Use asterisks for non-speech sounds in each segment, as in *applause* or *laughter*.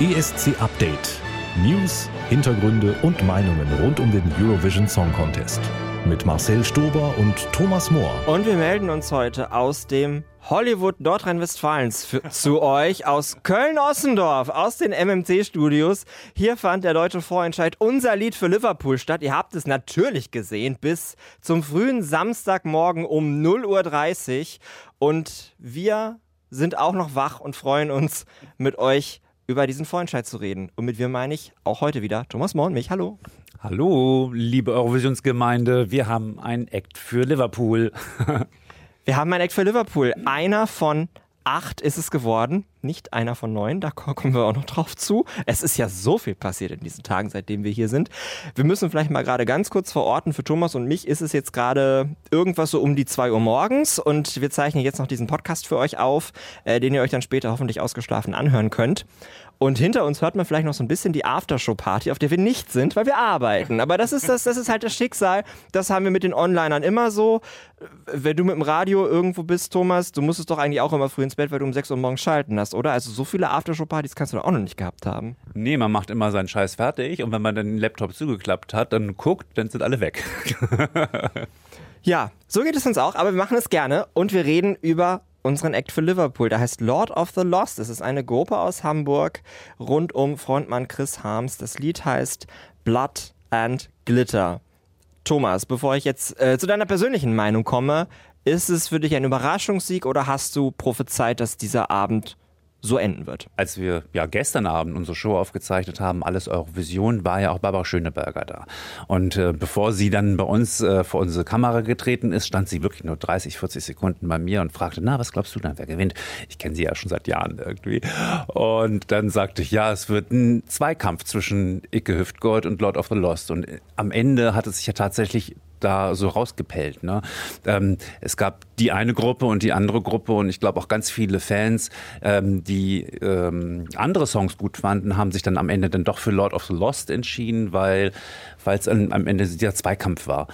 ESC Update. News, Hintergründe und Meinungen rund um den Eurovision Song Contest. Mit Marcel Stober und Thomas Mohr. Und wir melden uns heute aus dem Hollywood Nordrhein-Westfalens *laughs* zu euch aus Köln-Ossendorf, aus den MMC-Studios. Hier fand der deutsche Vorentscheid unser Lied für Liverpool statt. Ihr habt es natürlich gesehen bis zum frühen Samstagmorgen um 0.30 Uhr. Und wir sind auch noch wach und freuen uns mit euch über diesen Vorentscheid zu reden. Und mit wir meine ich auch heute wieder Thomas Mohr und mich. Hallo. Hallo, liebe Eurovisionsgemeinde. Wir haben ein Act für Liverpool. *laughs* wir haben ein Act für Liverpool. Einer von acht ist es geworden, nicht einer von neun, da kommen wir auch noch drauf zu. Es ist ja so viel passiert in diesen Tagen, seitdem wir hier sind. Wir müssen vielleicht mal gerade ganz kurz verorten, für Thomas und mich ist es jetzt gerade irgendwas so um die zwei Uhr morgens und wir zeichnen jetzt noch diesen Podcast für euch auf, äh, den ihr euch dann später hoffentlich ausgeschlafen anhören könnt. Und hinter uns hört man vielleicht noch so ein bisschen die Aftershow-Party, auf der wir nicht sind, weil wir arbeiten. Aber das ist das, das ist halt das Schicksal. Das haben wir mit den Onlinern immer so. Wenn du mit dem Radio irgendwo bist, Thomas, du musstest doch eigentlich auch immer früh ins Bett, weil du um 6 Uhr morgens schalten hast, oder? Also so viele Aftershow-Partys kannst du doch auch noch nicht gehabt haben. Nee, man macht immer seinen Scheiß fertig und wenn man den Laptop zugeklappt hat, dann guckt, dann sind alle weg. *laughs* ja, so geht es uns auch, aber wir machen es gerne und wir reden über unseren Act für Liverpool. Der heißt Lord of the Lost. Es ist eine Gruppe aus Hamburg rund um Frontmann Chris Harms. Das Lied heißt Blood and Glitter. Thomas, bevor ich jetzt äh, zu deiner persönlichen Meinung komme, ist es für dich ein Überraschungssieg oder hast du prophezeit, dass dieser Abend so enden wird. Als wir ja gestern Abend unsere Show aufgezeichnet haben, alles Eurovision, war ja auch Barbara Schöneberger da. Und äh, bevor sie dann bei uns äh, vor unsere Kamera getreten ist, stand sie wirklich nur 30, 40 Sekunden bei mir und fragte, na, was glaubst du dann, wer gewinnt? Ich kenne sie ja schon seit Jahren irgendwie. Und dann sagte ich, ja, es wird ein Zweikampf zwischen Icke Hüftgold und Lord of the Lost. Und am Ende hat es sich ja tatsächlich da so rausgepellt. Ne? Ähm, es gab die eine Gruppe und die andere Gruppe und ich glaube auch ganz viele Fans, ähm, die ähm, andere Songs gut fanden, haben sich dann am Ende dann doch für Lord of the Lost entschieden, weil weil es am Ende dieser Zweikampf war.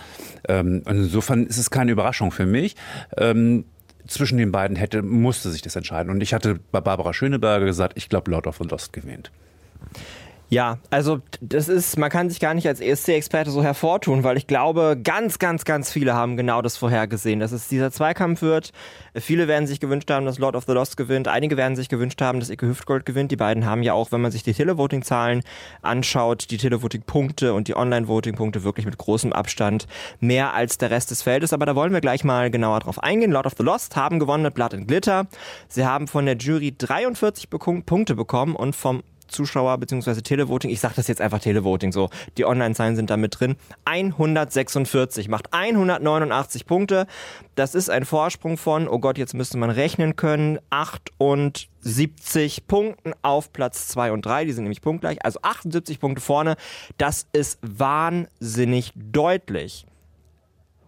Ähm, insofern ist es keine Überraschung für mich ähm, zwischen den beiden hätte, musste sich das entscheiden. Und ich hatte bei Barbara Schöneberger gesagt, ich glaube, Lord of the Lost gewinnt. Ja, also das ist, man kann sich gar nicht als ESC-Experte so hervortun, weil ich glaube, ganz, ganz, ganz viele haben genau das vorhergesehen, dass es dieser Zweikampf wird. Viele werden sich gewünscht haben, dass Lord of the Lost gewinnt. Einige werden sich gewünscht haben, dass Icke Hüftgold gewinnt. Die beiden haben ja auch, wenn man sich die Televoting-Zahlen anschaut, die Televoting-Punkte und die Online-Voting-Punkte wirklich mit großem Abstand mehr als der Rest des Feldes. Aber da wollen wir gleich mal genauer drauf eingehen. Lord of the Lost haben gewonnen mit Blood and Glitter. Sie haben von der Jury 43 Punkte bekommen und vom Zuschauer bzw. Televoting, ich sage das jetzt einfach Televoting so, die Online-Zahlen sind da mit drin, 146, macht 189 Punkte. Das ist ein Vorsprung von, oh Gott, jetzt müsste man rechnen können, 78 Punkten auf Platz 2 und 3, die sind nämlich punktgleich, also 78 Punkte vorne. Das ist wahnsinnig deutlich.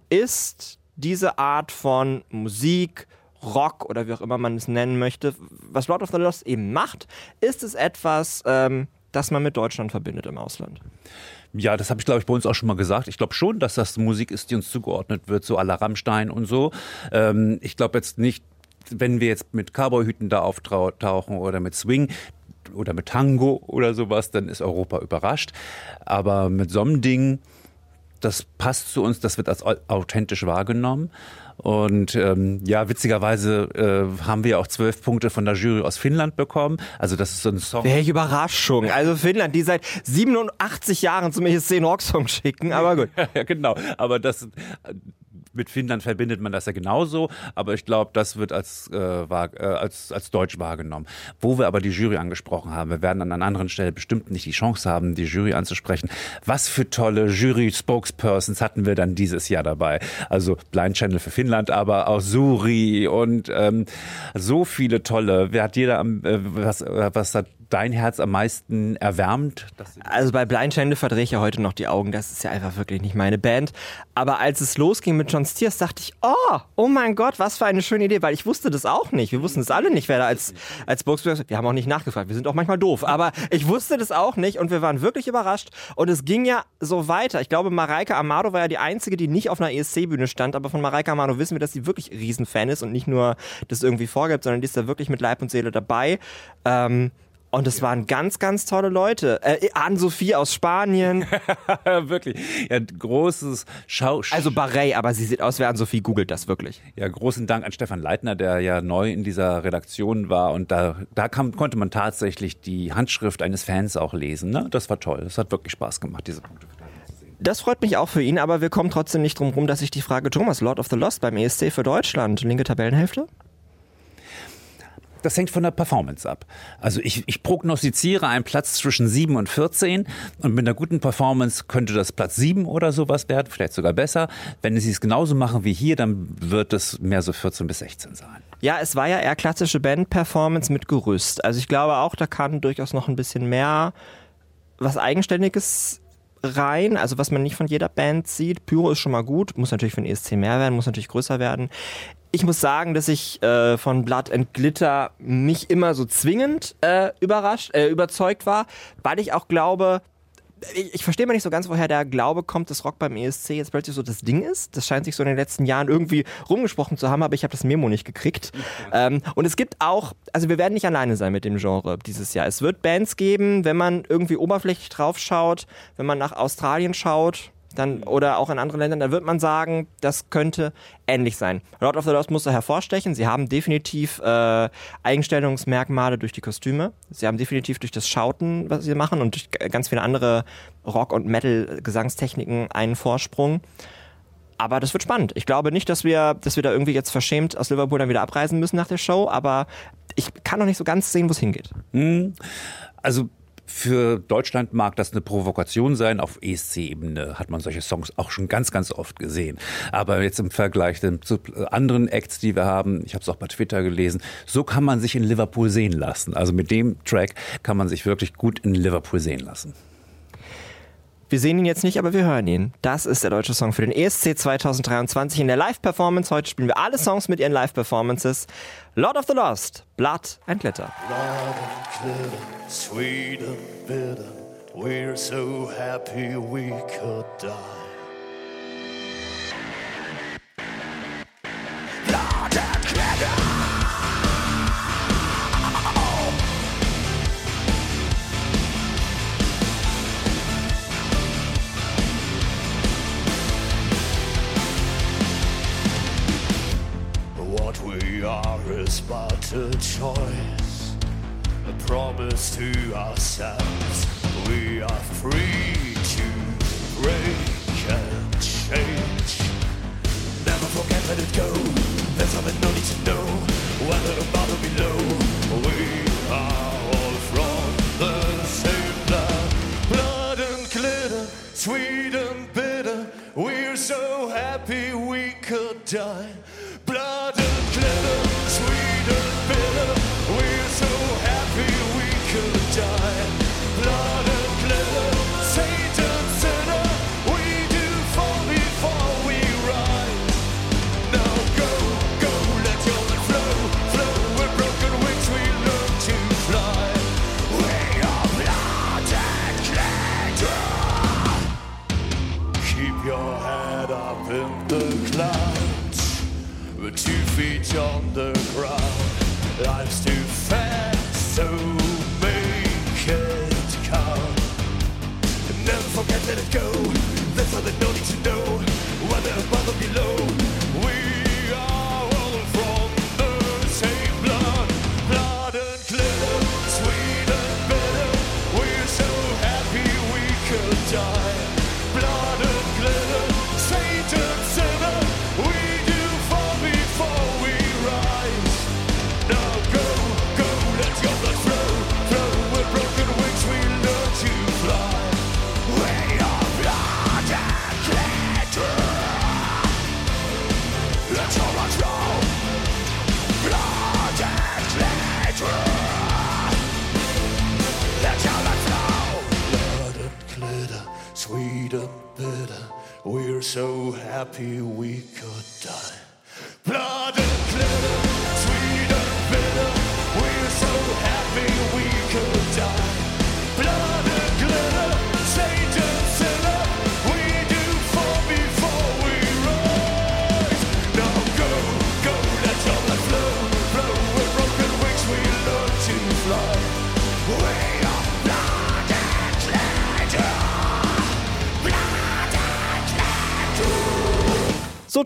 Ist diese Art von Musik, Rock oder wie auch immer man es nennen möchte, was Lord of the Lost eben macht, ist es etwas, ähm, das man mit Deutschland verbindet im Ausland. Ja, das habe ich, glaube ich, bei uns auch schon mal gesagt. Ich glaube schon, dass das Musik ist, die uns zugeordnet wird, so à la Rammstein und so. Ähm, ich glaube jetzt nicht, wenn wir jetzt mit Cowboyhüten da auftauchen oder mit Swing, oder mit Tango oder sowas, dann ist Europa überrascht. Aber mit so einem Ding, das passt zu uns, das wird als authentisch wahrgenommen. Und ähm, ja, witzigerweise äh, haben wir auch zwölf Punkte von der Jury aus Finnland bekommen. Also das ist so ein Song. Welche Überraschung. Also Finnland, die seit 87 Jahren zum ESC Rock Song schicken, aber gut. *laughs* ja, genau. Aber das mit Finnland verbindet man das ja genauso, aber ich glaube, das wird als, äh, äh, als, als deutsch wahrgenommen. Wo wir aber die Jury angesprochen haben, wir werden an einer anderen Stelle bestimmt nicht die Chance haben, die Jury anzusprechen. Was für tolle Jury-Spokespersons hatten wir dann dieses Jahr dabei? Also Blind Channel für Finnland, aber auch Suri und ähm, so viele tolle. Wer hat jeder, äh, was, was hat dein Herz am meisten erwärmt? Also bei Blind Channel verdrehe ich ja heute noch die Augen. Das ist ja einfach wirklich nicht meine Band. Aber als es losging mit John Stiers, dachte ich, oh, oh mein Gott, was für eine schöne Idee, weil ich wusste das auch nicht. Wir wussten es alle nicht, wer da als, als Spokesperson, wir haben auch nicht nachgefragt, wir sind auch manchmal doof, aber ich wusste das auch nicht und wir waren wirklich überrascht und es ging ja so weiter. Ich glaube, Mareike Amado war ja die einzige, die nicht auf einer ESC-Bühne stand, aber von Mareike Amado wissen wir, dass sie wirklich Riesenfan ist und nicht nur das irgendwie vorgibt, sondern die ist da wirklich mit Leib und Seele dabei. Ähm, Und es waren ganz, ganz tolle Leute. Äh, Ann-Sophie aus Spanien. *laughs* wirklich. Ja, großes Schau. Also Barrey, aber sie sieht aus wie Ann-Sophie, googelt das wirklich. Ja, großen Dank an Stefan Leitner, der ja neu in dieser Redaktion war. Und da, da kam, konnte man tatsächlich die Handschrift eines Fans auch lesen. Ne? Das war toll. Das hat wirklich Spaß gemacht, diese Punkte. Das freut mich auch für ihn, aber wir kommen trotzdem nicht drum rum, dass ich die Frage Thomas, Lord of the Lost beim ESC für Deutschland, linke Tabellenhälfte? Das hängt von der Performance ab. Also ich, ich prognostiziere einen Platz zwischen 7 und 14 und mit einer guten Performance könnte das Platz 7 oder sowas werden, vielleicht sogar besser. Wenn sie es genauso machen wie hier, dann wird es mehr so 14 bis 16 sein. Ja, es war ja eher klassische Band-Performance mit Gerüst. Also ich glaube auch, da kann durchaus noch ein bisschen mehr was Eigenständiges rein, also was man nicht von jeder Band sieht. Pyro ist schon mal gut, muss natürlich für den ESC mehr werden, muss natürlich größer werden. Ich muss sagen, dass ich äh, von Blood and Glitter nicht immer so zwingend äh, überrascht, äh, überzeugt war, weil ich auch glaube, ich, ich verstehe mal nicht so ganz, woher der Glaube kommt, dass Rock beim ESC jetzt plötzlich so das Ding ist. Das scheint sich so in den letzten Jahren irgendwie rumgesprochen zu haben, aber ich habe das Memo nicht gekriegt. Ähm, und es gibt auch, also wir werden nicht alleine sein mit dem Genre dieses Jahr. Es wird Bands geben, wenn man irgendwie oberflächlich drauf schaut, wenn man nach Australien schaut, dann, oder auch in anderen Ländern, da wird man sagen, das könnte ähnlich sein. Lord of the Lost muss da hervorstechen. Sie haben definitiv äh, Eigenstellungsmerkmale durch die Kostüme. Sie haben definitiv durch das Schauten, was sie machen, und durch ganz viele andere Rock- und Metal-Gesangstechniken einen Vorsprung. Aber das wird spannend. Ich glaube nicht, dass wir, dass wir da irgendwie jetzt verschämt aus Liverpool dann wieder abreisen müssen nach der Show, aber ich kann noch nicht so ganz sehen, wo es hingeht. Hm. Also für Deutschland mag das eine Provokation sein. Auf ESC-Ebene hat man solche Songs auch schon ganz, ganz oft gesehen. Aber jetzt im Vergleich zu anderen Acts, die wir haben, ich habe es auch bei Twitter gelesen, so kann man sich in Liverpool sehen lassen. Also mit dem Track kann man sich wirklich gut in Liverpool sehen lassen. Wir sehen ihn jetzt nicht, aber wir hören ihn. Das ist der deutsche Song für den ESC 2023 in der Live-Performance. Heute spielen wir alle Songs mit ihren Live-Performances. Lord of the Lost, Blood and Glitter. Blood and glitter, sweet and bitter. We're so happy we could die.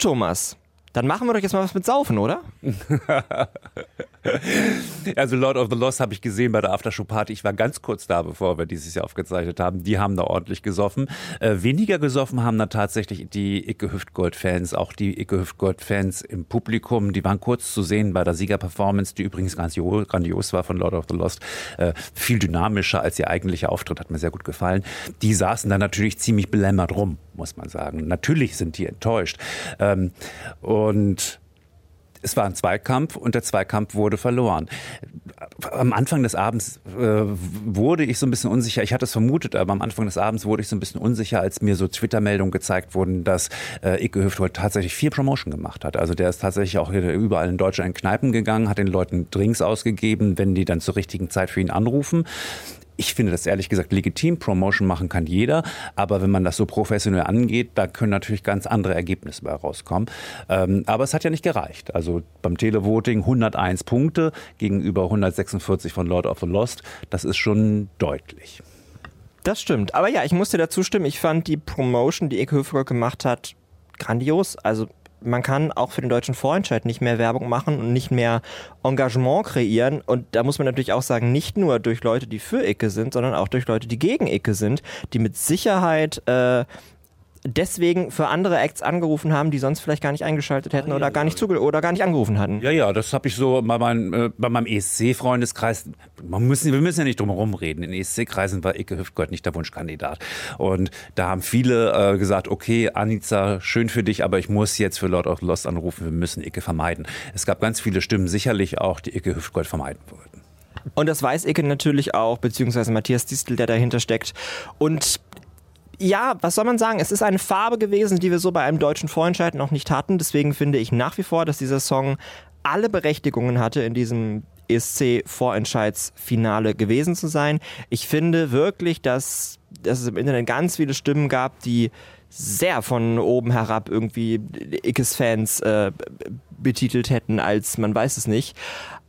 Thomas, dann machen wir doch jetzt mal was mit Saufen, oder? *laughs* also Lord of the Lost habe ich gesehen bei der Aftershow-Party. Ich war ganz kurz da, bevor wir dieses Jahr aufgezeichnet haben. Die haben da ordentlich gesoffen. Äh, weniger gesoffen haben da tatsächlich die Icke Hüftgold-Fans, auch die Icke Hüftgold-Fans im Publikum. Die waren kurz zu sehen bei der Siegerperformance, die übrigens grandios war von Lord of the Lost. Äh, viel dynamischer als ihr eigentlicher Auftritt, hat mir sehr gut gefallen. Die saßen da natürlich ziemlich belämmert rum, muss man sagen. Natürlich sind die enttäuscht. Ähm, und es war ein Zweikampf und der Zweikampf wurde verloren. Am Anfang des Abends äh, wurde ich so ein bisschen unsicher. Ich hatte es vermutet, aber am Anfang des Abends wurde ich so ein bisschen unsicher, als mir so Twitter-Meldungen gezeigt wurden, dass äh, Icke Hüftgold tatsächlich viel Promotion gemacht hat. Also der ist tatsächlich auch überall in Deutschland in Kneipen gegangen, hat den Leuten Drinks ausgegeben, wenn die dann zur richtigen Zeit für ihn anrufen. Ich finde das ehrlich gesagt legitim. Promotion machen kann jeder. Aber wenn man das so professionell angeht, da können natürlich ganz andere Ergebnisse bei rauskommen. Ähm, aber es hat ja nicht gereicht. Also beim Televoting 101 Punkte gegenüber 146 von Lord of the Lost. Das ist schon deutlich. Das stimmt. Aber ja, ich musste dazu stimmen. Ich fand die Promotion, die Eke Höfer gemacht hat, grandios. Also man kann auch für den deutschen Vorentscheid nicht mehr Werbung machen und nicht mehr Engagement kreieren. Und da muss man natürlich auch sagen, nicht nur durch Leute, die für Icke sind, sondern auch durch Leute, die gegen Icke sind, die mit Sicherheit äh, deswegen für andere Acts angerufen haben, die sonst vielleicht gar nicht eingeschaltet hätten oder gar nicht zuge oder gar nicht angerufen hatten. Ja, ja, das habe ich so bei, mein, äh, bei meinem ESC-Freundeskreis. Man müssen, wir müssen ja nicht drum herum reden. In ESC-Kreisen war Icke Hüftgold nicht der Wunschkandidat. Und da haben viele äh, gesagt, okay, Anica, schön für dich, aber ich muss jetzt für Lord of Lost anrufen. Wir müssen Icke vermeiden. Es gab ganz viele Stimmen, sicherlich auch, die Icke Hüftgold vermeiden wollten. Und das weiß Icke natürlich auch, beziehungsweise Matthias Distel, der dahinter steckt. Und ja, was soll man sagen? Es ist eine Farbe gewesen, die wir so bei einem deutschen Vorentscheid noch nicht hatten. Deswegen finde ich nach wie vor, dass dieser Song alle Berechtigungen hatte, in diesem ESC-Vorentscheidsfinale gewesen zu sein. Ich finde wirklich, dass, dass es im Internet ganz viele Stimmen gab, die sehr von oben herab irgendwie Ickes-Fans äh, betitelt hätten, als man weiß es nicht.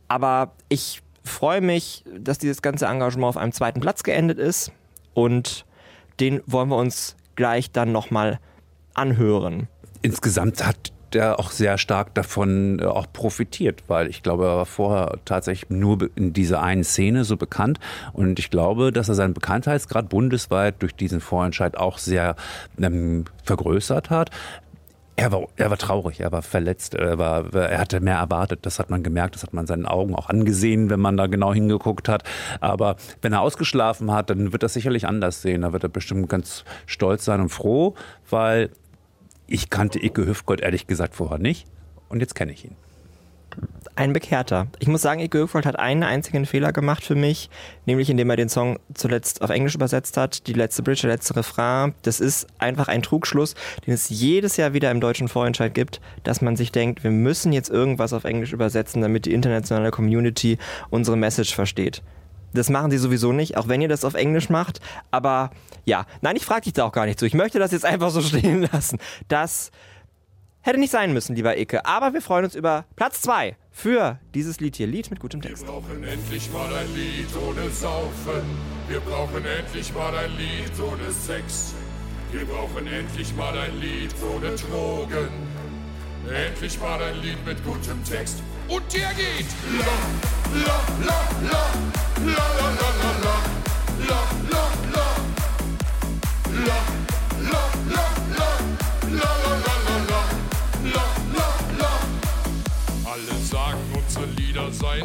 Aber ich freue mich, dass dieses ganze Engagement auf einem zweiten Platz geendet ist und den wollen wir uns gleich dann nochmal anhören. Insgesamt hat der auch sehr stark davon äh, auch profitiert, weil ich glaube, er war vorher tatsächlich nur in dieser einen Szene so bekannt und ich glaube, dass er seinen Bekanntheitsgrad bundesweit durch diesen Vorentscheid auch sehr ähm, vergrößert hat. Er war, er war traurig, er war verletzt, er, war, er hatte mehr erwartet. Das hat man gemerkt, das hat man seinen Augen auch angesehen, wenn man da genau hingeguckt hat. Aber wenn er ausgeschlafen hat, dann wird das sicherlich anders sehen. Da wird er bestimmt ganz stolz sein und froh, weil ich kannte Icke Hüftgold ehrlich gesagt vorher nicht und jetzt kenne ich ihn. Ein Bekehrter. Ich muss sagen, Ike Höfgold hat einen einzigen Fehler gemacht für mich, nämlich indem er den Song zuletzt auf Englisch übersetzt hat. Die letzte Bridge, der letzte Refrain. Das ist einfach ein Trugschluss, den es jedes Jahr wieder im deutschen Vorentscheid gibt, dass man sich denkt, wir müssen jetzt irgendwas auf Englisch übersetzen, damit die internationale Community unsere Message versteht. Das machen sie sowieso nicht, auch wenn ihr das auf Englisch macht. Aber ja, nein, ich frage dich da auch gar nicht zu. Ich möchte das jetzt einfach so *laughs* stehen lassen. Das Hätte nicht sein müssen, lieber Icke. Aber wir freuen uns über Platz 2 für dieses Lied hier. Lied mit gutem Text. Wir brauchen endlich mal ein Lied ohne Saufen. Wir brauchen endlich mal ein Lied ohne Sex. Wir brauchen endlich mal ein Lied ohne Drogen. Endlich mal ein Lied mit gutem Text. Und der geht. La, la, la, la, la, la, la, la, la, la, la, la, la, la, la, la, la, la, la.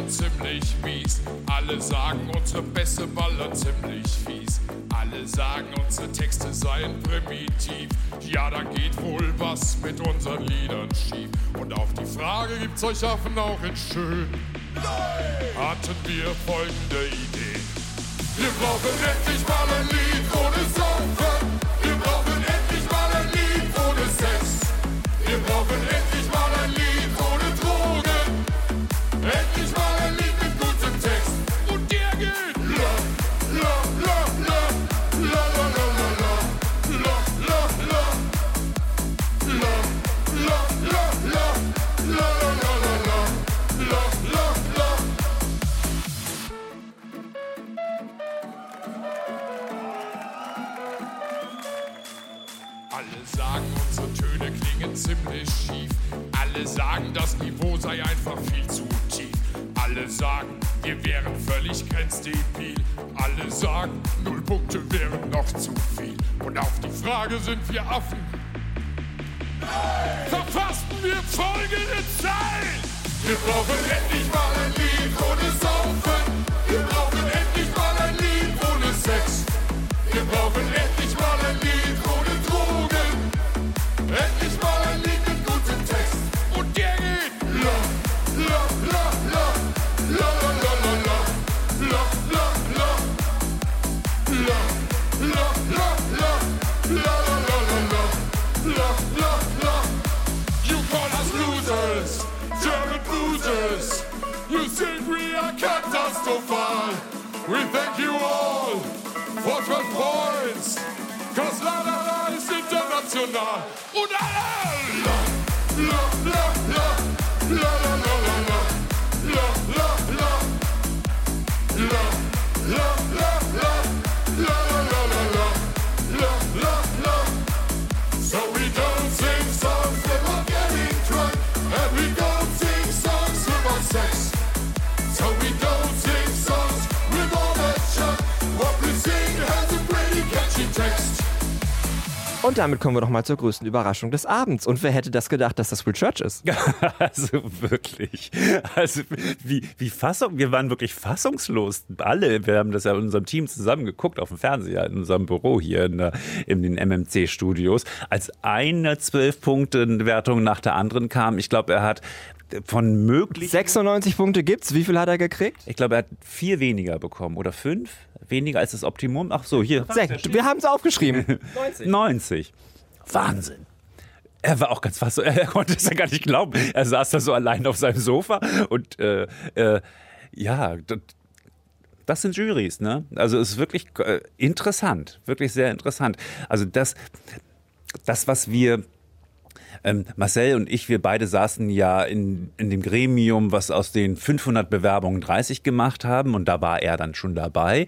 Ziemlich mies. Alle sagen, unsere Bässe ballern ziemlich fies. Alle sagen, unsere Texte seien primitiv. Ja, da geht wohl was mit unseren Liedern schief. Und auf die Frage gibt's euch Affen auch in schön. Hatten wir folgende Idee. Wir brauchen endlich mal ein Lied Und damit kommen wir doch mal zur größten Überraschung des Abends. Und wer hätte das gedacht, dass das Will Church ist? *laughs* Also wirklich. Also wie, wie Fassung, wir waren wirklich fassungslos. Alle, wir haben das ja in unserem Team zusammen geguckt auf dem Fernseher in unserem Büro hier in, der, in den MMC-Studios, als eine Zwölf-Punkte-Wertung nach der anderen kam. Ich glaube, er hat von möglich. 96 Punkte gibt's. Wie viel hat er gekriegt? Ich glaube, er hat vier weniger bekommen oder fünf weniger als das Optimum. Ach so, hier. Wir haben es aufgeschrieben. *laughs* 90. Wahnsinn. Er war auch ganz fast so, *laughs* er konnte es ja gar nicht glauben. Er saß da so allein auf seinem Sofa und äh, äh, ja, das, das sind Jurys, ne? Also es ist wirklich äh, interessant, wirklich sehr interessant. Also das, das was wir ähm, Marcel und ich, wir beide saßen ja in, in dem Gremium, was aus den 500 Bewerbungen 30 gemacht haben und da war er dann schon dabei.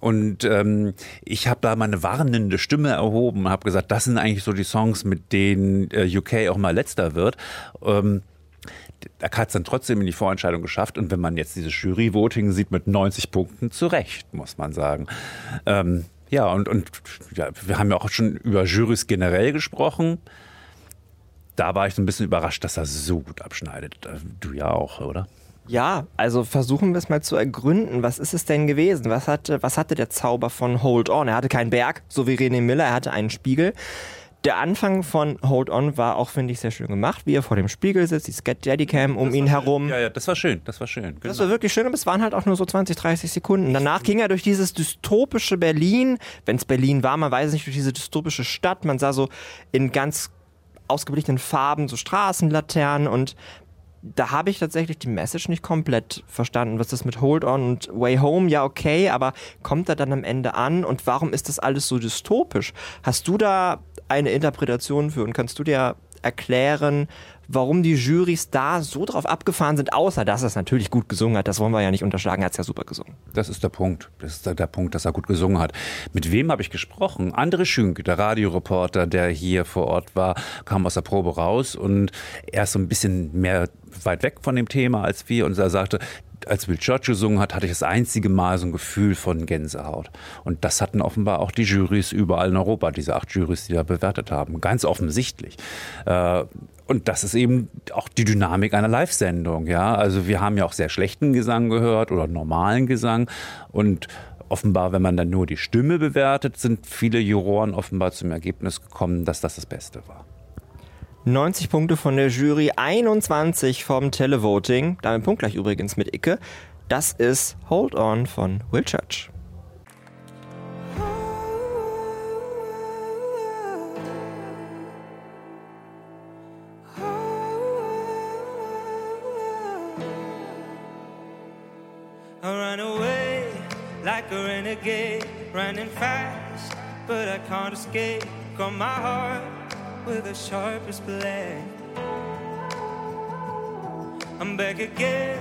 Und ähm, ich habe da meine warnende Stimme erhoben und habe gesagt, das sind eigentlich so die Songs, mit denen äh, UK auch mal letzter wird. Ähm, er hat es dann trotzdem in die Vorentscheidung geschafft. Und wenn man jetzt dieses Jury-Voting sieht mit 90 Punkten, zu Recht, muss man sagen. Ähm, ja, und, und ja, wir haben ja auch schon über Jurys generell gesprochen. Da war ich so ein bisschen überrascht, dass er so gut abschneidet. Du ja auch, oder? Ja, also versuchen wir es mal zu ergründen. Was ist es denn gewesen? Was hatte, was hatte der Zauber von Hold On? Er hatte keinen Berg, so wie René Miller, er hatte einen Spiegel. Der Anfang von Hold On war auch, finde ich, sehr schön gemacht, wie er vor dem Spiegel sitzt, die Scat Daddycam um ihn herum. Ja, ja, das war schön, das war schön. Das war wirklich schön, aber es waren halt auch nur so 20, 30 Sekunden. Danach ging er durch dieses dystopische Berlin, wenn es Berlin war, man weiß es nicht, durch diese dystopische Stadt. Man sah so in ganz ausgeblichenen Farben so Straßenlaternen und da habe ich tatsächlich die Message nicht komplett verstanden. Was ist mit Hold On und Way Home? Ja, okay, aber kommt er dann am Ende an und warum ist das alles so dystopisch? Hast du da eine Interpretation für und kannst du dir erklären, warum die Jurys da so drauf abgefahren sind, außer dass er es natürlich gut gesungen hat. Das wollen wir ja nicht unterschlagen, er hat es ja super gesungen. Das ist der Punkt. Das ist der, Punkt, dass er gut gesungen hat. Mit wem habe ich gesprochen? André Schünk, der Radioreporter, der hier vor Ort war, kam aus der Probe raus und er ist so ein bisschen mehr weit weg von dem Thema als wir und er sagte, als Will Church gesungen hat, hatte ich das einzige Mal so ein Gefühl von Gänsehaut. Und das hatten offenbar auch die Jurys überall in Europa, diese acht Jurys, die da bewertet haben. Ganz offensichtlich. Äh, und das ist eben auch die Dynamik einer Live-Sendung, ja. Also wir haben ja auch sehr schlechten Gesang gehört oder normalen Gesang. Und offenbar, wenn man dann nur die Stimme bewertet, sind viele Juroren offenbar zum Ergebnis gekommen, dass das das Beste war. 90 Punkte von der Jury, 21 vom Televoting. Damit punktgleich übrigens mit Icke. Das ist Hold On von Will Church. Like a renegade, running fast, but I can't escape. Got my heart with the sharpest blade. I'm back again,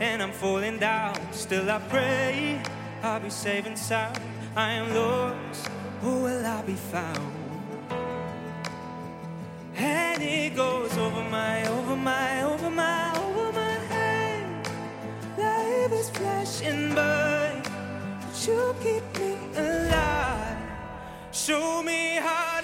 and I'm falling down. Still, I pray I'll be safe and sound. I am lost, who will I be found? And it goes over my, over my, over my, over my head. Life is flashing by, you keep me alive. Show me how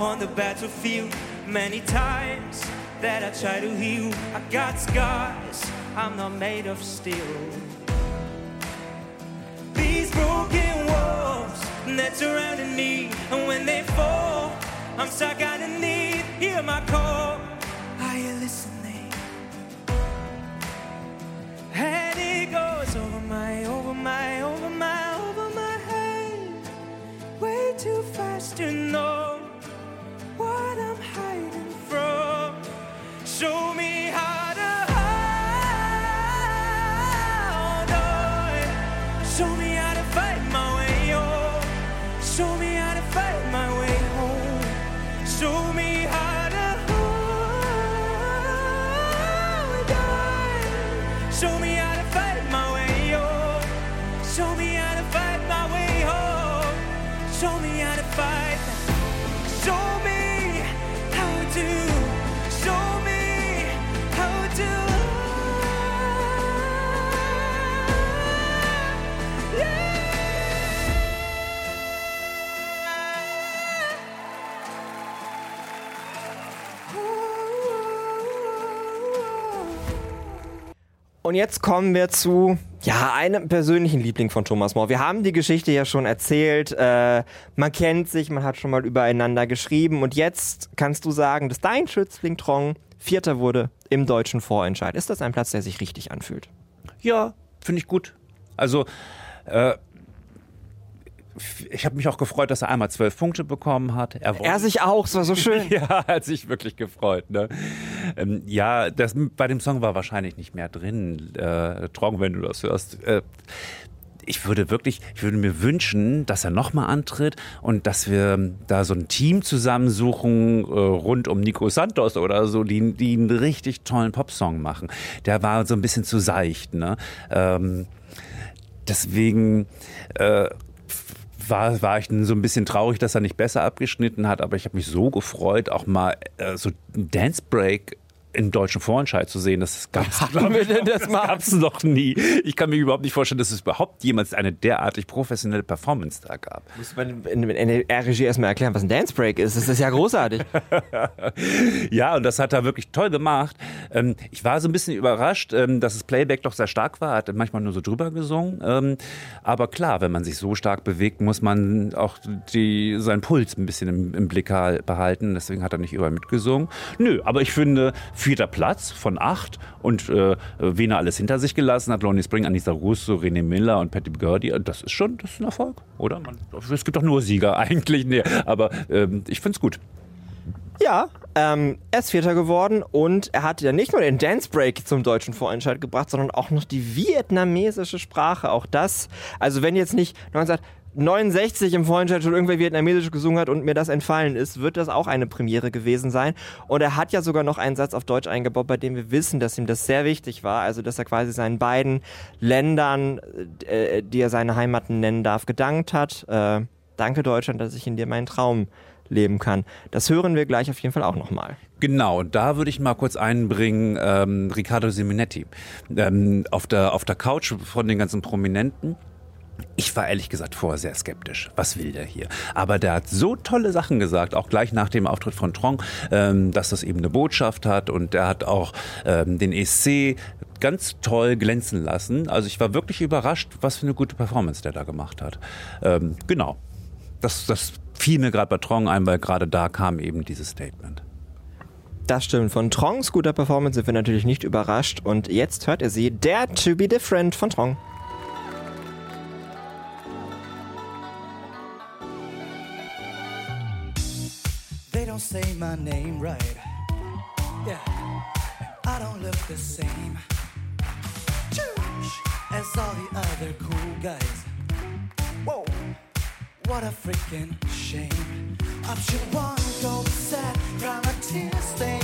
on the battlefield many times that I try to heal. I got scars. I'm not made of steel. These broken walls that surrounding me, and when they fall, I'm stuck underneath. Hear my call. Are you listening? And it goes over my, over my, over my, over my head. Way too fast to know hiding from. Show me Und jetzt kommen wir zu ja, einem persönlichen Liebling von Thomas More. Wir haben die Geschichte ja schon erzählt. Äh, man kennt sich, man hat schon mal übereinander geschrieben. Und jetzt kannst du sagen, dass dein Schützling Trong Vierter wurde im deutschen Vorentscheid. Ist das ein Platz, der sich richtig anfühlt? Ja, finde ich gut. Also, äh, ich habe mich auch gefreut, dass er einmal zwölf Punkte bekommen hat. Er, Er sich auch, es war so schön. *laughs* ja, hat sich wirklich gefreut. Ne? Ähm, ja, das, bei dem Song war wahrscheinlich nicht mehr drin. Äh, Trong, wenn du das hörst. Äh, ich würde wirklich, ich würde mir wünschen, dass er nochmal antritt und dass wir da so ein Team zusammensuchen äh, rund um Nico Santos oder so, die, die einen richtig tollen Popsong machen. Der war so ein bisschen zu seicht. Ne? Ähm, deswegen äh, war, war ich so ein bisschen traurig, dass er nicht besser abgeschnitten hat, aber ich habe mich so gefreut, auch mal äh, so ein Dance Break im deutschen Vorentscheid zu sehen. Das mal? gab's noch nie. Ich kann mir überhaupt nicht vorstellen, dass es überhaupt jemals eine derartig professionelle Performance da gab. Muss man in, der RG erstmal erklären, was ein Dance Break ist. Das ist ja großartig. *laughs* Ja, und das hat er wirklich toll gemacht. Ähm, ich war so ein bisschen überrascht, ähm, dass das Playback doch sehr stark war. Er hat manchmal nur so drüber gesungen. Ähm, aber klar, wenn man sich so stark bewegt, muss man auch die, seinen Puls ein bisschen im, im Blick hal- behalten. Deswegen hat er nicht überall mitgesungen. Nö, aber ich finde, vierter Platz von acht und äh, wen er alles hinter sich gelassen hat, Lonnie Spring, Anissa Russo, René Miller und Patty Bugurdy, das ist schon das ist ein Erfolg, oder? Man, es gibt doch nur Sieger *laughs* eigentlich. Nee, aber ähm, ich finde es gut. Ja, ähm, er ist Vierter geworden und er hat ja nicht nur den Dance Break zum deutschen Vorentscheid gebracht, sondern auch noch die vietnamesische Sprache. Auch das, also wenn jetzt nicht 1969 im Vorentscheid schon irgendwer Vietnamesisch gesungen hat und mir das entfallen ist, wird das auch eine Premiere gewesen sein. Und er hat ja sogar noch einen Satz auf Deutsch eingebaut, bei dem wir wissen, dass ihm das sehr wichtig war. Also, dass er quasi seinen beiden Ländern, äh, die er seine Heimaten nennen darf, gedankt hat. Äh, danke Deutschland, dass ich in dir meinen Traum leben kann. Das hören wir gleich auf jeden Fall auch nochmal. Genau, da würde ich mal kurz einbringen, ähm, Riccardo Simonetti. Ähm, auf, der, auf der Couch von den ganzen Prominenten. Ich war ehrlich gesagt vorher sehr skeptisch. Was will der hier? Aber der hat so tolle Sachen gesagt, auch gleich nach dem Auftritt von Trong, ähm, dass das eben eine Botschaft hat und der hat auch ähm, den ESC ganz toll glänzen lassen. Also ich war wirklich überrascht, was für eine gute Performance der da gemacht hat. Ähm, genau. Das, das fiel mir gerade bei Trong ein, weil gerade da kam eben dieses Statement. Das stimmt. Von Trongs guter Performance sind wir natürlich nicht überrascht. Und jetzt hört ihr sie, der To Be Different von Trong. Don't say my name right. Yeah, I don't look the same. As all the other cool guys. Whoa, what a freaking shame. Option one, go sad, cry a stay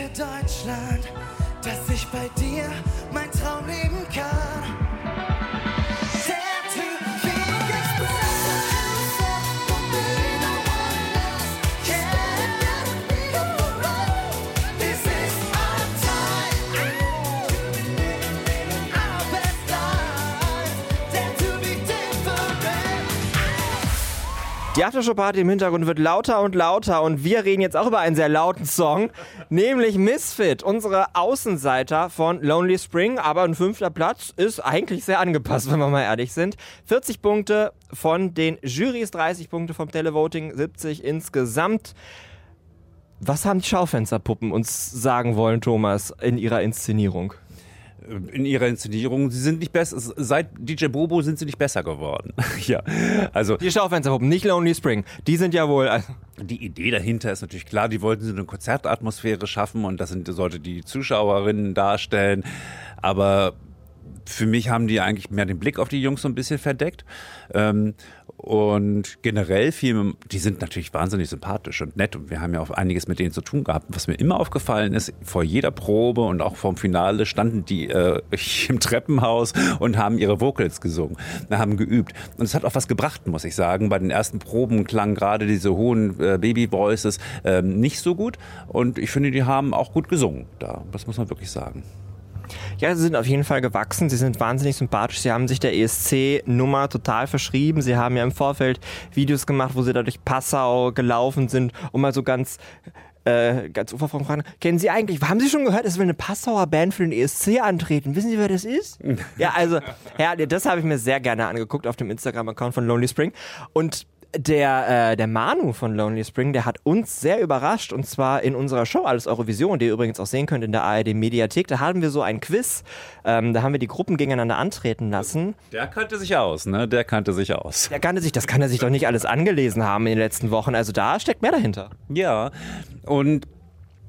Danke Deutschland, dass ich bei dir mein Traum leben kann. Die Aftershow-Party im Hintergrund wird lauter und lauter und wir reden jetzt auch über einen sehr lauten Song, nämlich Misfit, unsere Außenseiter von Lonely Spring. Aber ein fünfter Platz ist eigentlich sehr angepasst, wenn wir mal ehrlich sind. 40 Punkte von den Jurys, 30 Punkte vom Televoting, 70 insgesamt. Was haben die Schaufensterpuppen uns sagen wollen, Thomas, in ihrer Inszenierung? In ihrer Inszenierung. Sie sind nicht besser, seit DJ Bobo sind sie nicht besser geworden. *laughs* ja, also Die Schaufensterpuppen, nicht Lonely Spring. Die sind ja wohl. Also die Idee dahinter ist natürlich klar, die wollten so eine Konzertatmosphäre schaffen und das sind, sollte die Zuschauerinnen darstellen. Aber für mich haben die eigentlich mehr den Blick auf die Jungs so ein bisschen verdeckt. Ähm, und generell viel, die sind natürlich wahnsinnig sympathisch und nett und wir haben ja auch einiges mit denen zu tun gehabt. Was mir immer aufgefallen ist, vor jeder Probe und auch vorm Finale standen die äh, *laughs* im Treppenhaus und haben ihre Vocals gesungen, haben geübt. Und es hat auch was gebracht, muss ich sagen. Bei den ersten Proben klangen gerade diese hohen äh, Baby-Voices äh, nicht so gut und ich finde, die haben auch gut gesungen. Da, das muss man wirklich sagen. Ja, sie sind auf jeden Fall gewachsen. Sie sind wahnsinnig sympathisch. Sie haben sich der ESC-Nummer total verschrieben. Sie haben ja im Vorfeld Videos gemacht, wo sie da durch Passau gelaufen sind, um mal so ganz äh, ganz uferfrei fragen, kennen Sie eigentlich, haben Sie schon gehört, es will eine Passauer Band für den ESC antreten? Wissen Sie, wer das ist? *laughs* ja, also, ja, das habe ich mir sehr gerne angeguckt auf dem Instagram-Account von Lonely Spring. Und der, äh, der Manu von Lonely Spring, der hat uns sehr überrascht und zwar in unserer Show Alles Eurovision, die ihr übrigens auch sehen könnt in der ARD Mediathek. Da haben wir so ein Quiz, ähm, da haben wir die Gruppen gegeneinander antreten lassen. Der kannte sich aus, ne? Der kannte sich aus. Der kannte sich, das kann er sich doch nicht alles angelesen haben in den letzten Wochen. Also da steckt mehr dahinter. Ja, und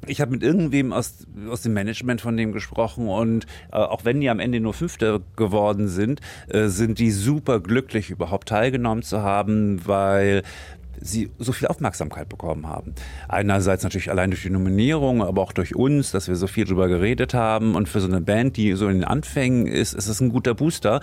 ich habe mit irgendwem aus, aus dem Management von dem gesprochen und äh, auch wenn die am Ende nur Fünfte geworden sind, äh, sind die super glücklich, überhaupt teilgenommen zu haben, weil sie so viel Aufmerksamkeit bekommen haben. Einerseits natürlich allein durch die Nominierung, aber auch durch uns, dass wir so viel drüber geredet haben. Und für so eine Band, die so in den Anfängen ist, ist es ein guter Booster.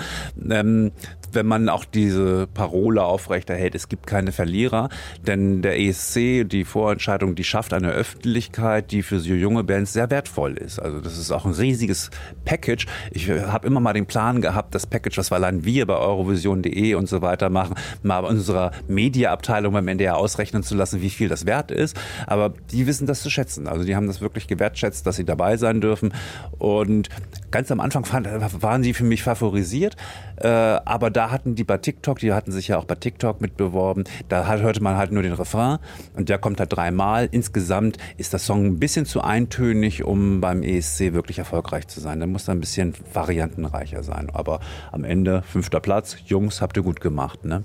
Ähm, wenn man auch diese Parole aufrechterhält, es gibt keine Verlierer, denn der ESC, die Vorentscheidung, die schafft eine Öffentlichkeit, die für so junge Bands sehr wertvoll ist. Also das ist auch ein riesiges Package. Ich habe immer mal den Plan gehabt, das Package, was wir allein wir bei Eurovision.de und so weiter machen, mal bei unserer Mediaabteilung beim NDR ausrechnen zu lassen, wie viel das wert ist. Aber die wissen das zu schätzen. Also die haben das wirklich gewertschätzt, dass sie dabei sein dürfen. Und ganz am Anfang waren sie für mich favorisiert. Äh, aber da hatten die bei TikTok, die hatten sich ja auch bei TikTok mitbeworben, da hörte man halt nur den Refrain und der kommt halt dreimal. Insgesamt ist der Song ein bisschen zu eintönig, um beim ESC wirklich erfolgreich zu sein. Da muss da ein bisschen variantenreicher sein. Aber am Ende fünfter Platz. Jungs, habt ihr gut gemacht, ne?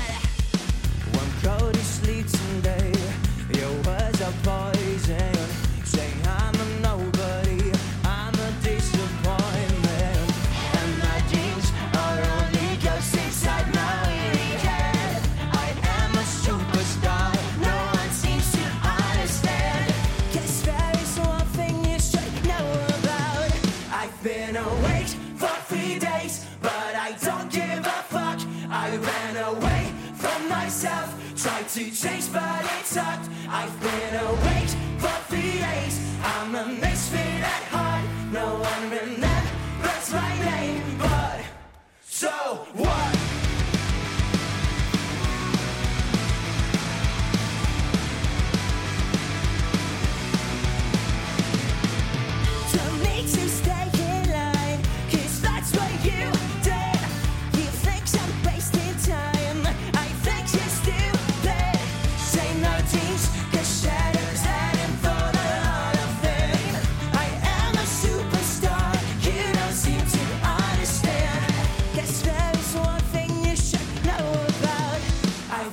I've been awake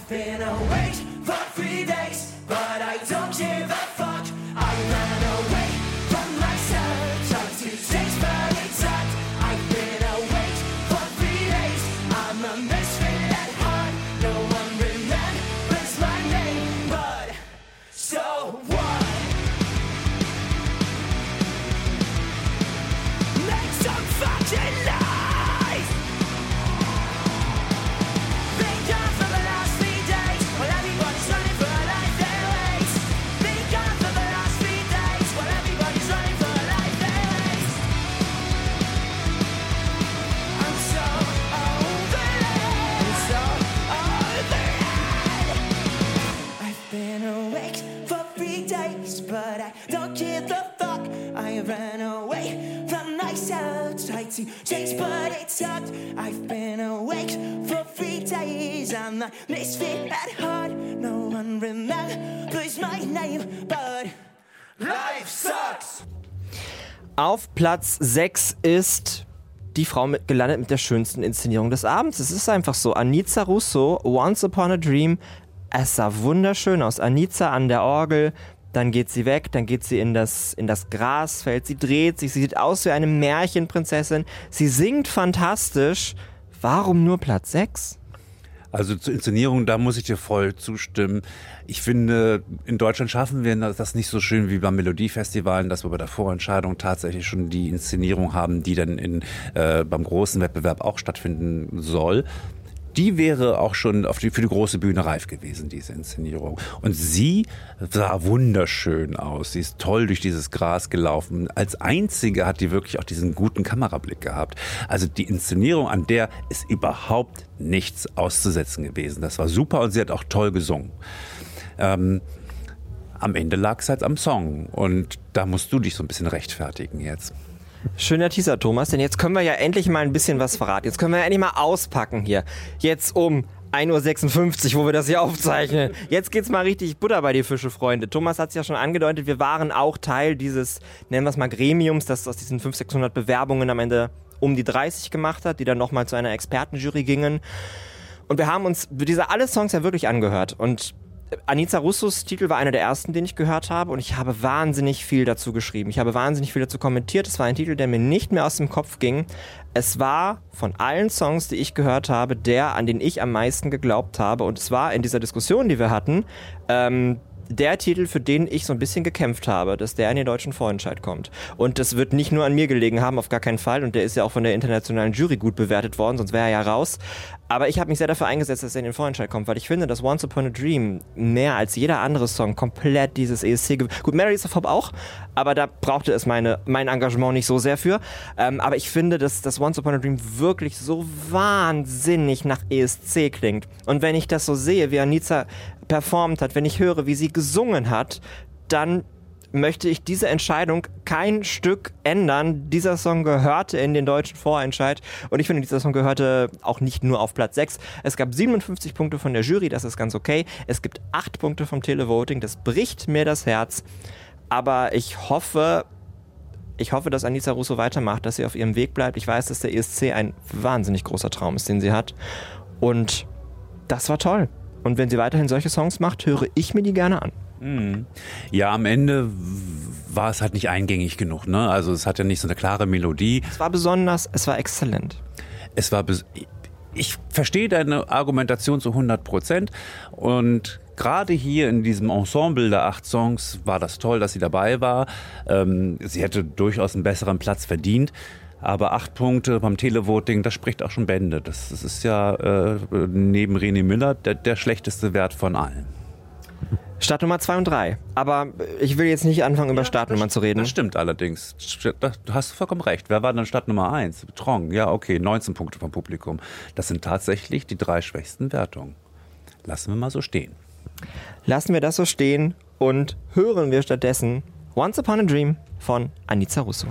been awake Platz 6 ist die Frau mit, gelandet mit der schönsten Inszenierung des Abends. Es ist einfach so. Anica Russo, Once Upon a Dream. Es sah wunderschön aus. Anica an der Orgel, dann geht sie weg, dann geht sie in das, in das Grasfeld, sie dreht sich, sie sieht aus wie eine Märchenprinzessin. Sie singt fantastisch. Warum nur Platz 6? Also zur Inszenierung, da muss ich dir voll zustimmen. Ich finde, in Deutschland schaffen wir das nicht so schön wie beim Melodiefestivalen, dass wir bei der Vorentscheidung tatsächlich schon die Inszenierung haben, die dann in, äh, beim großen Wettbewerb auch stattfinden soll. Die wäre auch schon die, für die große Bühne reif gewesen, diese Inszenierung. Und sie sah wunderschön aus. Sie ist toll durch dieses Gras gelaufen. Als einzige hat die wirklich auch diesen guten Kamerablick gehabt. Also die Inszenierung, an der ist überhaupt nichts auszusetzen gewesen. Das war super und sie hat auch toll gesungen. Ähm, am Ende lag es halt am Song. Und da musst du dich so ein bisschen rechtfertigen jetzt. Schöner Teaser, Thomas, denn jetzt können wir ja endlich mal ein bisschen was verraten. Jetzt können wir ja endlich mal auspacken hier. Jetzt um 1.56 Uhr, wo wir das hier aufzeichnen. Jetzt geht's mal richtig Butter bei die Fische, Freunde. Thomas hat es ja schon angedeutet, wir waren auch Teil dieses, nennen wir es mal Gremiums, das aus diesen 500, 600 Bewerbungen am Ende um die 30 gemacht hat, die dann nochmal zu einer Expertenjury gingen. Und wir haben uns diese alle Songs ja wirklich angehört. Und Anita Russos Titel war einer der ersten, den ich gehört habe und ich habe wahnsinnig viel dazu geschrieben. Ich habe wahnsinnig viel dazu kommentiert. Es war ein Titel, der mir nicht mehr aus dem Kopf ging. Es war von allen Songs, die ich gehört habe, der, an den ich am meisten geglaubt habe. Und es war in dieser Diskussion, die wir hatten, ähm, der Titel, für den ich so ein bisschen gekämpft habe, dass der in den deutschen Vorentscheid kommt. Und das wird nicht nur an mir gelegen haben, auf gar keinen Fall. Und der ist ja auch von der internationalen Jury gut bewertet worden, sonst wäre er ja raus. Aber ich habe mich sehr dafür eingesetzt, dass er in den Vorentscheid kommt, weil ich finde, dass Once Upon a Dream mehr als jeder andere Song komplett dieses ESC... Gut, Mary's of Hope auch, aber da brauchte es meine, mein Engagement nicht so sehr für. Ähm, aber ich finde, dass das Once Upon a Dream wirklich so wahnsinnig nach ESC klingt. Und wenn ich das so sehe, wie Anita performt hat, wenn ich höre, wie sie gesungen hat, dann möchte ich diese Entscheidung kein Stück ändern. Dieser Song gehörte in den deutschen Vorentscheid und ich finde, dieser Song gehörte auch nicht nur auf Platz 6. Es gab 57 Punkte von der Jury, das ist ganz okay. Es gibt 8 Punkte vom Televoting, das bricht mir das Herz. Aber ich hoffe, ich hoffe, dass Anissa Russo weitermacht, dass sie auf ihrem Weg bleibt. Ich weiß, dass der ESC ein wahnsinnig großer Traum ist, den sie hat. Und das war toll. Und wenn sie weiterhin solche Songs macht, höre ich mir die gerne an. Ja, am Ende war es halt nicht eingängig genug. Ne? Also es hat ja nicht so eine klare Melodie. Es war besonders, es war exzellent. Es war ich verstehe deine Argumentation zu 100 Prozent und gerade hier in diesem Ensemble der acht Songs war das toll, dass sie dabei war. Ähm, sie hätte durchaus einen besseren Platz verdient. Aber acht Punkte beim Televoting, das spricht auch schon Bände. Das, das ist ja äh, neben René Müller der, der schlechteste Wert von allen. Startnummer 2 und 3. Aber ich will jetzt nicht anfangen, über Startnummern zu reden. Das stimmt allerdings. Du hast vollkommen recht. Wer war dann Startnummer 1? Trong. Ja, okay, 19 Punkte vom Publikum. Das sind tatsächlich die drei schwächsten Wertungen. Lassen wir mal so stehen. Lassen wir das so stehen und hören wir stattdessen Once Upon a Dream von Anita Russo.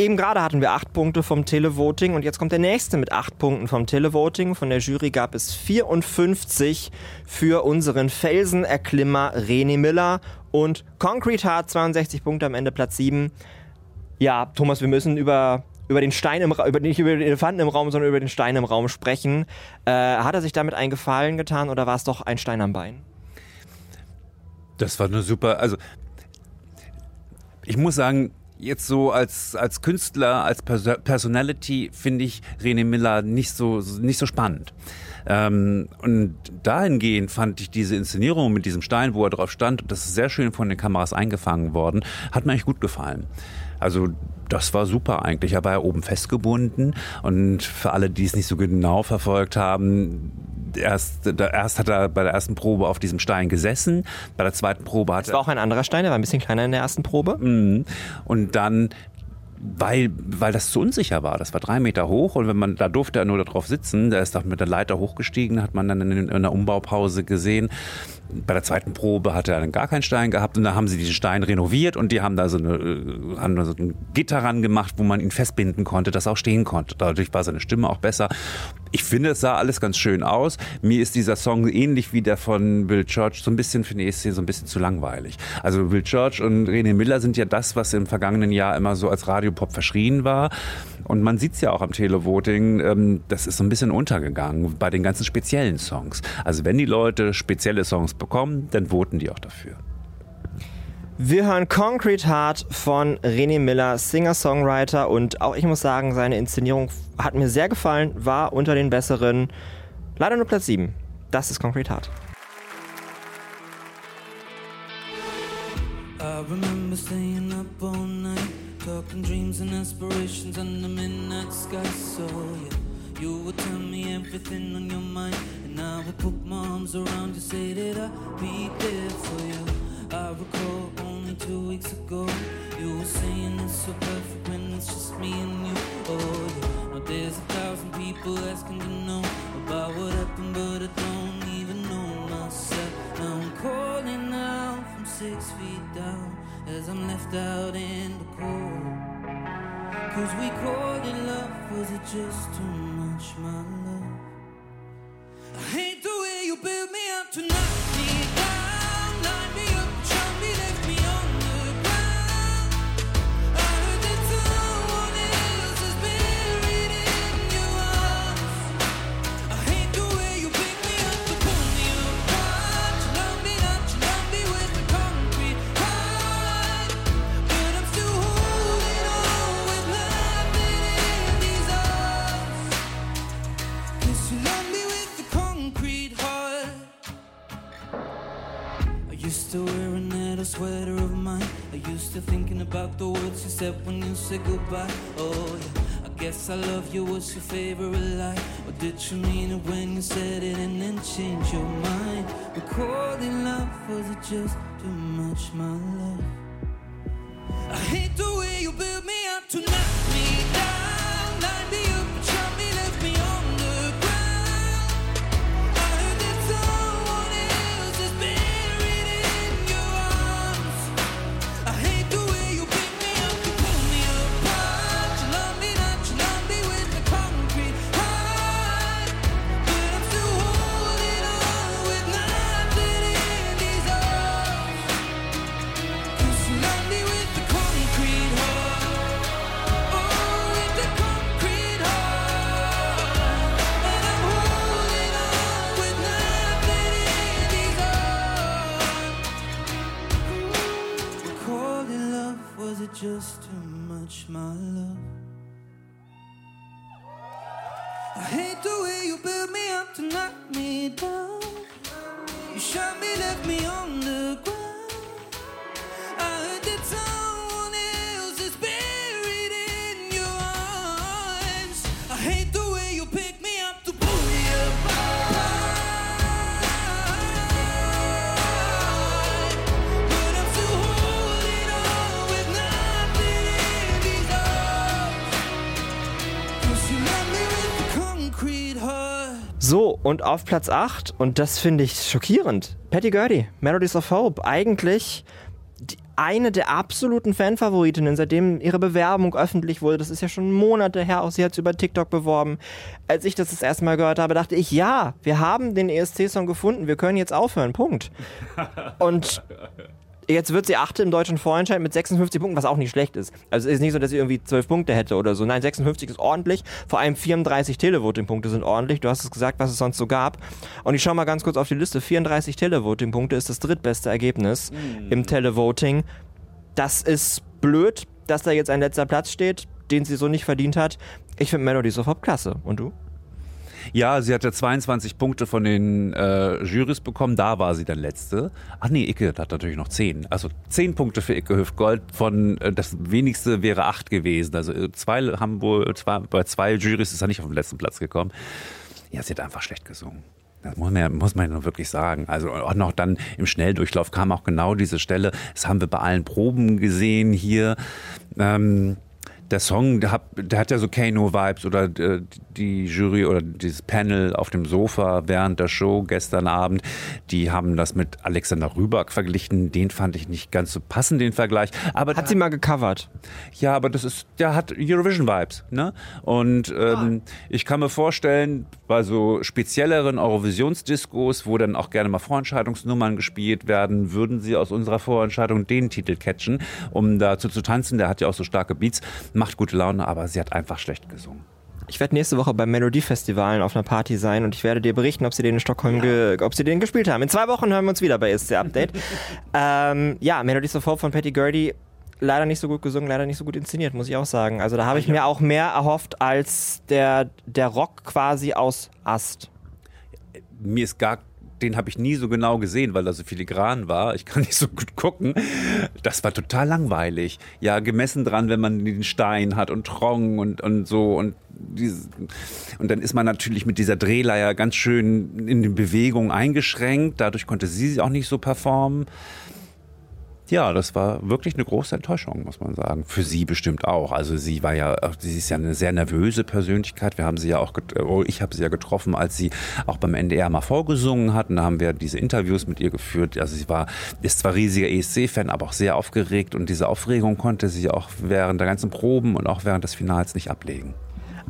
Eben gerade hatten wir acht Punkte vom Televoting und jetzt kommt der nächste mit acht Punkten vom Televoting. Von der Jury gab es 54 für unseren Felsenerklimmer René Miller und Concrete Heart 62 Punkte am Ende Platz 7. Ja, Thomas, wir müssen über, über den Stein im über, nicht über den Elefanten im Raum, sondern über den Stein im Raum sprechen. Äh, hat er sich damit einen Gefallen getan oder war es doch ein Stein am Bein? Das war eine super, also ich muss sagen, jetzt so als, als Künstler, als Perso Personality finde ich René Miller nicht so, nicht so spannend. Ähm, und dahingehend fand ich diese Inszenierung mit diesem Stein, wo er drauf stand, das ist sehr schön von den Kameras eingefangen worden, hat mir eigentlich gut gefallen. Also das war super eigentlich. Er war ja oben festgebunden und für alle, die es nicht so genau verfolgt haben, erst, da, erst hat er bei der ersten Probe auf diesem Stein gesessen, bei der zweiten Probe hat Es war auch ein anderer Stein, der war ein bisschen kleiner in der ersten Probe. Mhm. Und dann, weil, weil das zu unsicher war, das war drei Meter hoch und wenn man, da durfte er nur darauf sitzen, der ist auch mit der Leiter hochgestiegen, hat man dann in, in der Umbaupause gesehen. Bei der zweiten Probe hat er dann gar keinen Stein gehabt und da haben sie diesen Stein renoviert und die haben da so, eine, äh, haben da so ein Gitter ran gemacht, wo man ihn festbinden konnte, dass er auch stehen konnte. Dadurch war seine Stimme auch besser. Ich finde, es sah alles ganz schön aus. Mir ist dieser Song ähnlich wie der von Will Church so ein bisschen für die ESC so ein bisschen zu langweilig. Also Will Church und René Miller sind ja das, was im vergangenen Jahr immer so als Radiopop verschrien war. Und man sieht es ja auch am Televoting, ähm, das ist so ein bisschen untergegangen bei den ganzen speziellen Songs. Also wenn die Leute spezielle Songs bekommen, dann voten die auch dafür. Wir hören Concrete Heart von René Miller, Singer-Songwriter und auch ich muss sagen, seine Inszenierung hat mir sehr gefallen, war unter den besseren. Leider nur Platz 7. Das ist Concrete Heart. I remember staying up all night, talking dreams and aspirations under midnight sky. So yeah, you would tell me everything on your mind, and I would put my arms around you, say that I'd be there for you. I recall only two weeks ago, you were saying it's so perfect when it's just me and you. Oh yeah, now there's a thousand people asking to know about what happened, but I don't even know myself. Now I'm calling out from six feet down as I'm left out in the cold. Cause we called it love, was it just too much, my love? I love you was your favorite lie. Or did you mean it when you said it and then change your mind? Recording love, was it just too much, my love? I hate the way you build me up to und auf Platz 8, und das finde ich schockierend, Patty Gurdy, Melodies of Hope. Eigentlich eine der absoluten Fanfavoritinnen, seitdem ihre Bewerbung öffentlich wurde. Das ist ja schon Monate her, auch sie hat es über TikTok beworben. Als ich das das erste Mal gehört habe, dachte ich, ja, wir haben den ESC-Song gefunden, wir können jetzt aufhören, Punkt. Und Jetzt wird sie achte im deutschen Vorentscheid mit 56 Punkten, was auch nicht schlecht ist. Also es ist nicht so, dass sie irgendwie 12 Punkte hätte oder so. Nein, 56 ist ordentlich. Vor allem 34 Televoting-Punkte sind ordentlich. Du hast es gesagt, was es sonst so gab. Und ich schaue mal ganz kurz auf die Liste. 34 Televoting-Punkte ist das drittbeste Ergebnis im Televoting. Das ist blöd, dass da jetzt ein letzter Platz steht, den sie so nicht verdient hat. Ich finde Melody sofort klasse. Und du? Ja, sie hatte 22 Punkte von den äh, Jurys bekommen, da war sie dann letzte. Ach nee, Icke hat natürlich noch 10. Also 10 Punkte für Icke Hüftgold, von äh, das wenigste wäre 8 gewesen. Also äh, zwei haben wohl, zwei, bei zwei Jurys ist er nicht auf den letzten Platz gekommen. Ja, sie hat einfach schlecht gesungen. Das muss man, ja, muss man ja nur wirklich sagen. Also auch noch dann im Schnelldurchlauf kam auch genau diese Stelle. Das haben wir bei allen Proben gesehen hier. Ähm, der Song, der hat, der hat ja so Kano-Vibes oder äh, die Jury oder dieses Panel auf dem Sofa während der Show gestern Abend, die haben das mit Alexander Rüberg verglichen. Den fand ich nicht ganz so passend, den Vergleich. Aber Hat sie mal gecovert. ja, aber das ist, der hat Eurovision-Vibes, ne? Und ähm, ich kann mir vorstellen, bei so spezielleren Eurovisionsdiskos, wo dann auch gerne mal Vorentscheidungsnummern gespielt werden, würden sie aus unserer Vorentscheidung den Titel catchen, um dazu zu tanzen. Der hat ja auch so starke Beats, macht gute Laune, aber sie hat einfach schlecht gesungen. Ich werde nächste Woche beim Melodiefestivalen auf einer Party sein und ich werde dir berichten, ob sie den in Stockholm, ob sie den gespielt haben. In zwei Wochen hören wir uns wieder bei SC Update. *laughs* ähm, ja, Melodies of Hope von Patty Gurdy. Leider nicht so gut gesungen, leider nicht so gut inszeniert, muss ich auch sagen. Also da habe ich mir auch mehr erhofft als der, der Rock quasi aus Ast. mir ist gar den habe ich nie so genau gesehen, weil er so filigran war. Ich kann *laughs* nicht so gut gucken. Das war total langweilig. Ja, gemessen dran, wenn man den Stein hat und Trong und, und so und dieses, und dann ist man natürlich mit dieser Drehleier ganz schön in den Bewegungen eingeschränkt. Dadurch konnte sie auch nicht so performen. Ja, das war wirklich eine große Enttäuschung, muss man sagen. Für sie bestimmt auch. Also sie war ja, sie ist ja eine sehr nervöse Persönlichkeit. Wir haben sie ja auch, get- oh, ich habe sie ja getroffen, als sie auch beim NDR mal vorgesungen hat. Und da haben wir diese Interviews mit ihr geführt. Also sie war, ist zwar riesiger ESC-Fan, aber auch sehr aufgeregt. Und diese Aufregung konnte sie auch während der ganzen Proben und auch während des Finals nicht ablegen.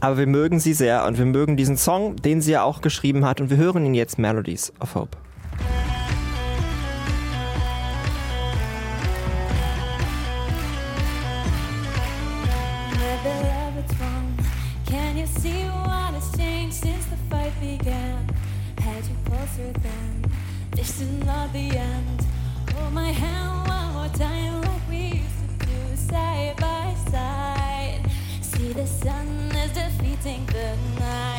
Aber wir mögen sie sehr und wir mögen diesen Song, den sie ja auch geschrieben hat und wir hören ihn jetzt Melodies of Hope. Is defeating the night.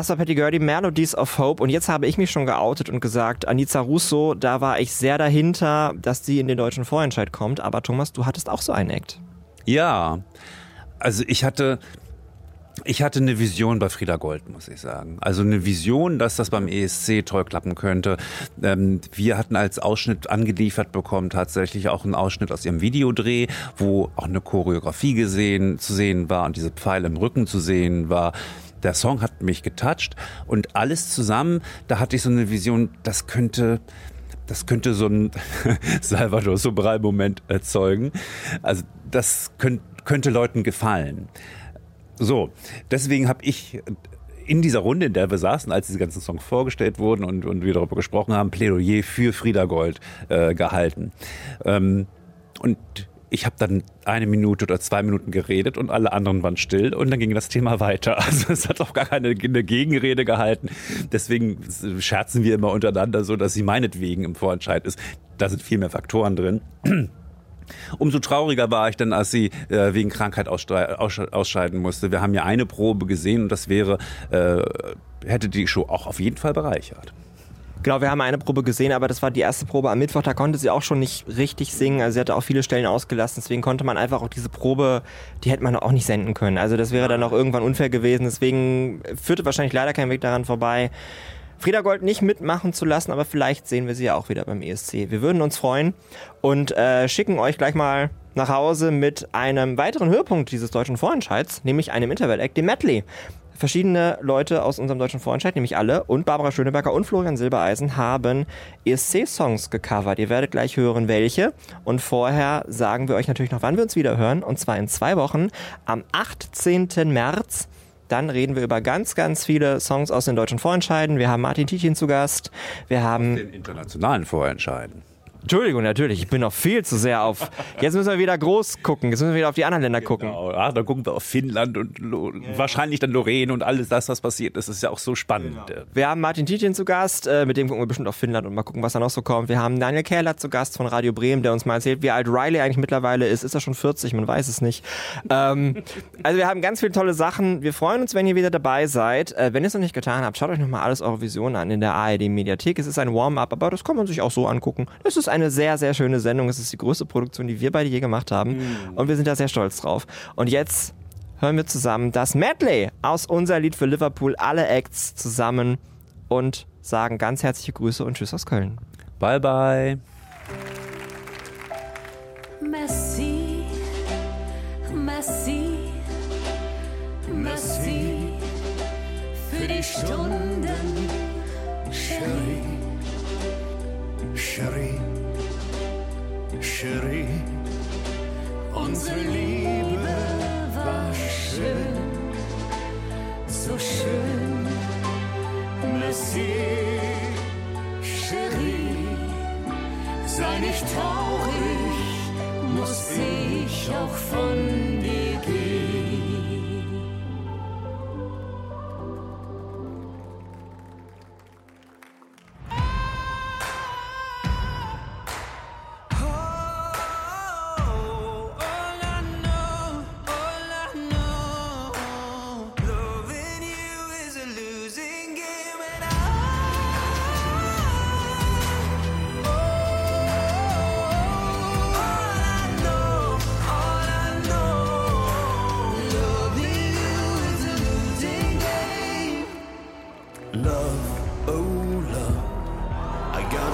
Das war Patty Gurdy, Melodies of Hope. Und jetzt habe ich mich schon geoutet und gesagt, Anita Russo, da war ich sehr dahinter, dass sie in den deutschen Vorentscheid kommt. Aber Thomas, du hattest auch so einen Act. Ja, also ich hatte, ich hatte eine Vision bei Frieda Gold, muss ich sagen. Also eine Vision, dass das beim ESC toll klappen könnte. Ähm, wir hatten als Ausschnitt angeliefert bekommen tatsächlich auch einen Ausschnitt aus ihrem Videodreh, wo auch eine Choreografie gesehen, zu sehen war und diese Pfeile im Rücken zu sehen war. Der Song hat mich getoucht und alles zusammen, da hatte ich so eine Vision, das könnte, das könnte so ein *laughs* Salvador Sobral-Moment erzeugen. Also das könnte, könnte Leuten gefallen. So, deswegen habe ich in dieser Runde, in der wir saßen, als diese ganzen Songs vorgestellt wurden und, und wir darüber gesprochen haben, Plädoyer für Frieda Gold äh, gehalten. Ähm, und ich habe dann eine Minute oder zwei Minuten geredet und alle anderen waren still und dann ging das Thema weiter. *laughs* Also es hat auch gar keine eine Gegenrede gehalten. Deswegen scherzen wir immer untereinander so, dass sie meinetwegen im Vorentscheid ist. Da sind viel mehr Faktoren drin. *clears throat* Umso trauriger war ich dann, als sie äh, wegen Krankheit ausscheiden musste. Wir haben ja eine Probe gesehen und das wäre, äh, hätte die Show auch auf jeden Fall bereichert. Genau, wir haben eine Probe gesehen, aber das war die erste Probe am Mittwoch. Da konnte sie auch schon nicht richtig singen. Also sie hatte auch viele Stellen ausgelassen. Deswegen konnte man einfach auch diese Probe, die hätte man auch nicht senden können. Also das wäre dann auch irgendwann unfair gewesen. Deswegen führte wahrscheinlich leider kein Weg daran vorbei. Frieda Gold nicht mitmachen zu lassen, aber vielleicht sehen wir sie ja auch wieder beim ESC. Wir würden uns freuen und äh, schicken euch gleich mal nach Hause mit einem weiteren Höhepunkt dieses deutschen Vorentscheids, nämlich einem Interval-Act, dem Medley. Verschiedene Leute aus unserem deutschen Vorentscheid, nämlich alle, und Barbara Schöneberger und Florian Silbereisen haben ESC-Songs gecovert. Ihr werdet gleich hören, welche. Und vorher sagen wir euch natürlich noch, wann wir uns wieder hören. Und zwar in zwei Wochen, am 18. März. Dann reden wir über ganz, ganz viele Songs aus den deutschen Vorentscheiden. Wir haben Martin Tietjen zu Gast. Wir haben Den internationalen Vorentscheiden. Entschuldigung, natürlich. Ich bin noch viel zu sehr auf. Jetzt müssen wir wieder groß gucken. Jetzt müssen wir wieder auf die anderen Länder gucken. Genau. Ah, da gucken wir auf Finnland und Lo wahrscheinlich dann Lorraine und alles das, was passiert ist. Das ist ja auch so spannend. Wir haben Martin Tietjen zu Gast, äh, mit dem gucken wir bestimmt auf Finnland und mal gucken, was da noch so kommt. Wir haben Daniel Kähler zu Gast von Radio Bremen, der uns mal erzählt, wie alt Riley eigentlich mittlerweile ist. Ist er schon 40? Man weiß es nicht. Ähm, *laughs* also wir haben ganz viele tolle Sachen. Wir freuen uns, wenn ihr wieder dabei seid. Äh, wenn ihr es noch nicht getan habt, schaut euch nochmal alles Eurovision an in der ARD Mediathek. Es ist ein Warm-up, aber das kann man sich auch so angucken. Es ist eine sehr, sehr schöne Sendung. Es ist die größte Produktion, die wir beide je gemacht haben. Und wir sind da sehr stolz drauf. Und jetzt hören wir zusammen das Medley aus unser Lied für Liverpool, alle Acts zusammen und sagen ganz herzliche Grüße und Tschüss aus Köln. Bye, bye. Merci, merci, merci für die Stunden, Cherie. Cherie, Cherie, unsere Liebe war schön, so schön. Merci, Cherie, sei nicht traurig, Muss ich auch von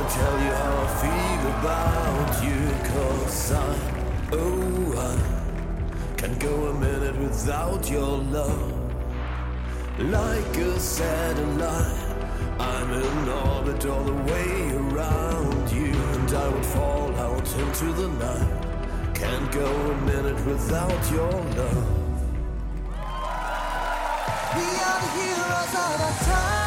tell you how I feel about you, cause I, oh, I can't go a minute without your love. Like a satellite, I'm in orbit all the way around you, and I would fall out into the night. Can't go a minute without your love. We are the heroes of our time,